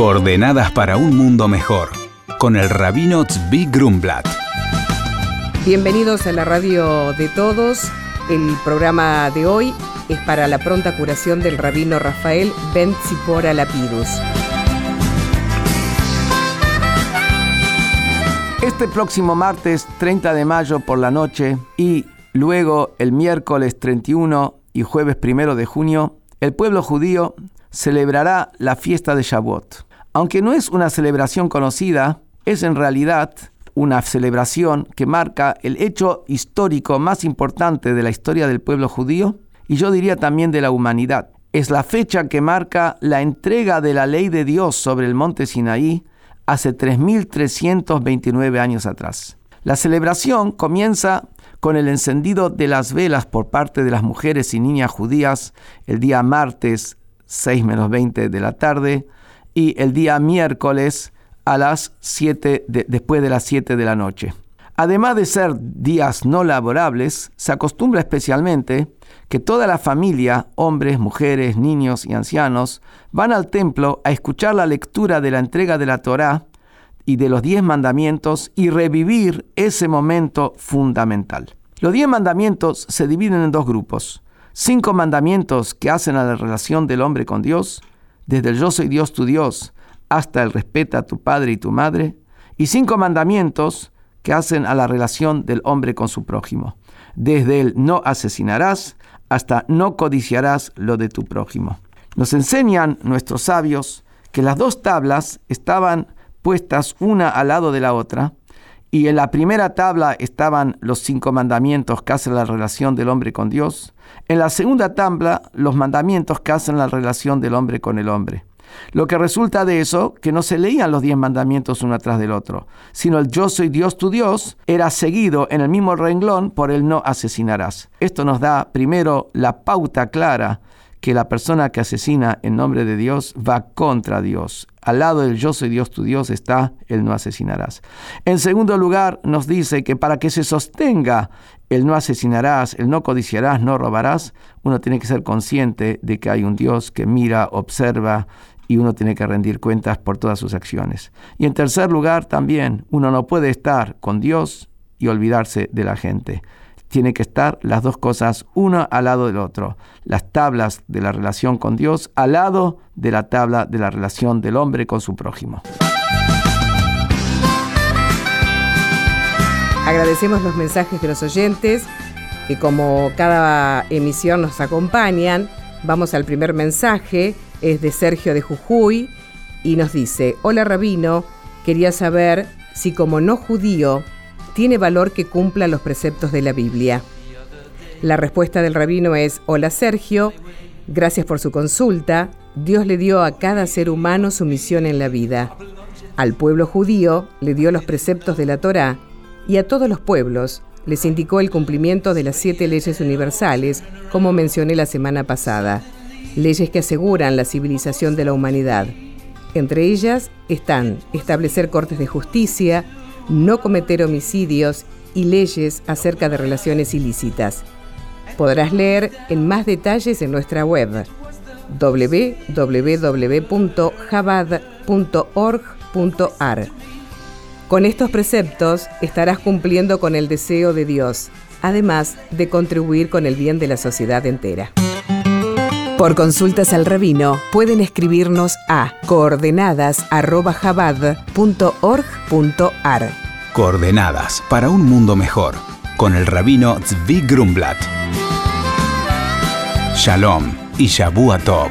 Coordenadas para un mundo mejor, con el rabino Tzvi Grumblat. Bienvenidos a la radio de todos. El programa de hoy es para la pronta curación del rabino Rafael Ben Tzipora Lapidus. Este próximo martes 30 de mayo por la noche y luego el miércoles 31 y jueves 1 de junio, el pueblo judío celebrará la fiesta de Shavuot. Aunque no es una celebración conocida, es en realidad una celebración que marca el hecho histórico más importante de la historia del pueblo judío y yo diría también de la humanidad. Es la fecha que marca la entrega de la ley de Dios sobre el monte Sinaí hace 3.329 años atrás. La celebración comienza con el encendido de las velas por parte de las mujeres y niñas judías el día martes 6 menos 20 de la tarde y el día miércoles a las 7 después de las 7 de la noche. Además de ser días no laborables, se acostumbra especialmente que toda la familia, hombres, mujeres, niños y ancianos, van al templo a escuchar la lectura de la entrega de la Torá y de los diez mandamientos y revivir ese momento fundamental. Los diez mandamientos se dividen en dos grupos. Cinco mandamientos que hacen a la relación del hombre con Dios, desde el yo soy Dios tu Dios hasta el respeta a tu padre y tu madre, y cinco mandamientos que hacen a la relación del hombre con su prójimo, desde el no asesinarás hasta no codiciarás lo de tu prójimo. Nos enseñan nuestros sabios que las dos tablas estaban puestas una al lado de la otra, y en la primera tabla estaban los cinco mandamientos que hacen la relación del hombre con Dios, en la segunda tabla los mandamientos que hacen la relación del hombre con el hombre. Lo que resulta de eso, que no se leían los diez mandamientos uno atrás del otro, sino el yo soy Dios tu Dios era seguido en el mismo renglón por el no asesinarás. Esto nos da primero la pauta clara que la persona que asesina en nombre de Dios va contra Dios. Al lado del yo soy Dios tu Dios está el no asesinarás. En segundo lugar, nos dice que para que se sostenga el no asesinarás, el no codiciarás, no robarás, uno tiene que ser consciente de que hay un Dios que mira, observa y uno tiene que rendir cuentas por todas sus acciones. Y en tercer lugar, también uno no puede estar con Dios y olvidarse de la gente. Tiene que estar las dos cosas uno al lado del otro. Las tablas de la relación con Dios al lado de la tabla de la relación del hombre con su prójimo. Agradecemos los mensajes de los oyentes que como cada emisión nos acompañan. Vamos al primer mensaje es de Sergio de Jujuy y nos dice, hola rabino, quería saber si como no judío tiene valor que cumpla los preceptos de la Biblia. La respuesta del rabino es, hola Sergio, gracias por su consulta, Dios le dio a cada ser humano su misión en la vida. Al pueblo judío le dio los preceptos de la Torá y a todos los pueblos les indicó el cumplimiento de las siete leyes universales, como mencioné la semana pasada leyes que aseguran la civilización de la humanidad. Entre ellas están establecer cortes de justicia, no cometer homicidios y leyes acerca de relaciones ilícitas. Podrás leer en más detalles en nuestra web www.jabad.org.ar. Con estos preceptos estarás cumpliendo con el deseo de Dios, además de contribuir con el bien de la sociedad entera. Por consultas al rabino pueden escribirnos a coordenadas.jabad.org.ar. Coordenadas para un mundo mejor con el rabino Zvi Grumblat. Shalom y Shabu Tov.